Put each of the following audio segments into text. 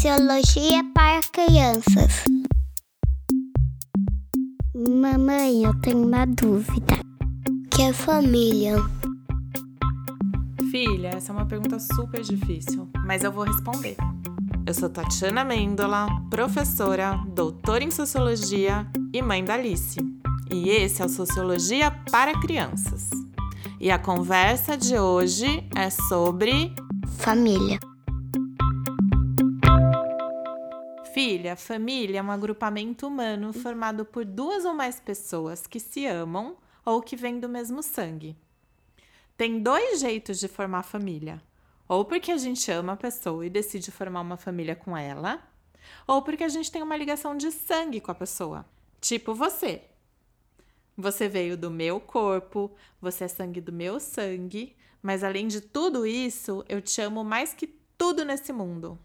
Sociologia para crianças. Mamãe, eu tenho uma dúvida. Que é família? Filha, essa é uma pergunta super difícil, mas eu vou responder. Eu sou Tatiana Mendola, professora, doutora em sociologia e mãe da Alice. E esse é o Sociologia para Crianças. E a conversa de hoje é sobre Família. Filha, família é um agrupamento humano formado por duas ou mais pessoas que se amam ou que vêm do mesmo sangue. Tem dois jeitos de formar família: ou porque a gente ama a pessoa e decide formar uma família com ela, ou porque a gente tem uma ligação de sangue com a pessoa. Tipo você. Você veio do meu corpo, você é sangue do meu sangue, mas além de tudo isso, eu te amo mais que tudo nesse mundo.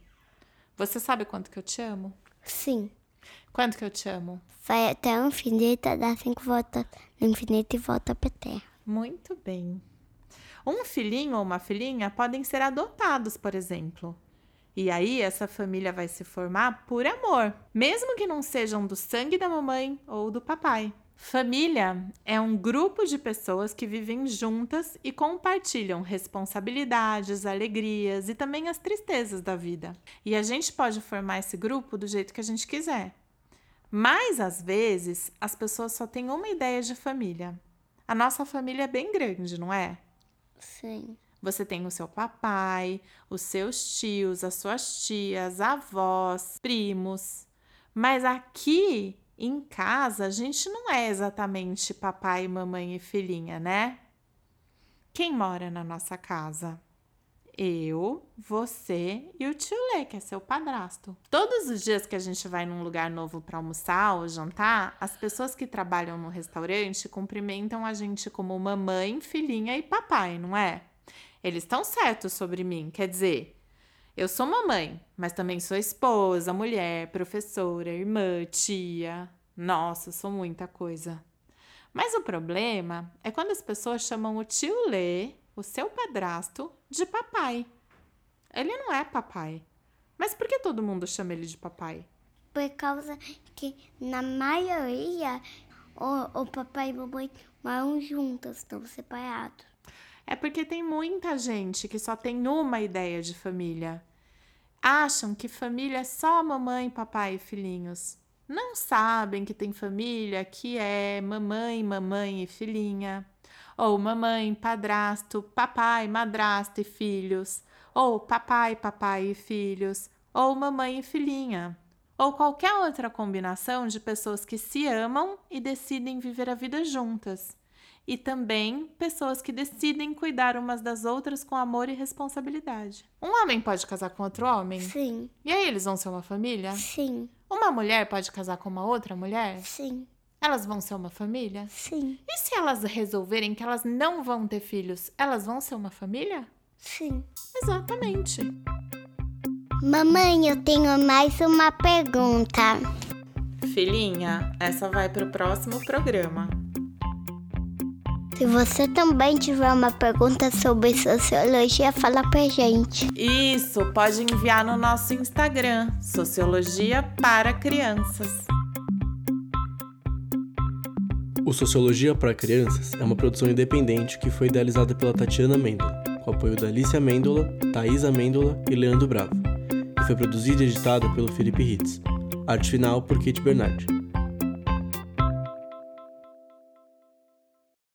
Você sabe quanto que eu te amo? Sim. Quanto que eu te amo? Vai até o infinito, dá cinco voltas no infinito e volta pra terra. Muito bem. Um filhinho ou uma filhinha podem ser adotados, por exemplo. E aí essa família vai se formar por amor, mesmo que não sejam do sangue da mamãe ou do papai. Família é um grupo de pessoas que vivem juntas e compartilham responsabilidades, alegrias e também as tristezas da vida. E a gente pode formar esse grupo do jeito que a gente quiser. Mas às vezes as pessoas só têm uma ideia de família. A nossa família é bem grande, não é? Sim. Você tem o seu papai, os seus tios, as suas tias, avós, primos. Mas aqui em casa, a gente não é exatamente papai, mamãe e filhinha, né? Quem mora na nossa casa? Eu, você e o tio Lê, que é seu padrasto. Todos os dias que a gente vai num lugar novo para almoçar ou jantar, as pessoas que trabalham no restaurante cumprimentam a gente como mamãe, filhinha e papai, não é? Eles estão certos sobre mim, quer dizer, eu sou mamãe, mas também sou esposa, mulher, professora, irmã, tia. Nossa, sou muita coisa. Mas o problema é quando as pessoas chamam o tio Lê, o seu padrasto, de papai. Ele não é papai. Mas por que todo mundo chama ele de papai? Por causa que, na maioria, o, o papai e a mamãe moram juntos, estão separados. É porque tem muita gente que só tem uma ideia de família. Acham que família é só mamãe, papai e filhinhos. Não sabem que tem família que é mamãe, mamãe e filhinha, ou mamãe, padrasto, papai, madrasta e filhos, ou papai, papai e filhos, ou mamãe e filhinha, ou qualquer outra combinação de pessoas que se amam e decidem viver a vida juntas e também pessoas que decidem cuidar umas das outras com amor e responsabilidade. Um homem pode casar com outro homem? Sim. E aí eles vão ser uma família? Sim. Uma mulher pode casar com uma outra mulher? Sim. Elas vão ser uma família? Sim. E se elas resolverem que elas não vão ter filhos, elas vão ser uma família? Sim. Exatamente. Mamãe, eu tenho mais uma pergunta. Filhinha, essa vai para o próximo programa. Se você também tiver uma pergunta sobre sociologia, fala pra gente. Isso, pode enviar no nosso Instagram, Sociologia para Crianças. O Sociologia para Crianças é uma produção independente que foi idealizada pela Tatiana Mendola, com apoio da Alicia Mendola, Thaisa Mendola e Leandro Bravo, e foi produzida e editada pelo Felipe Ritz. Arte final por Kate Bernardi.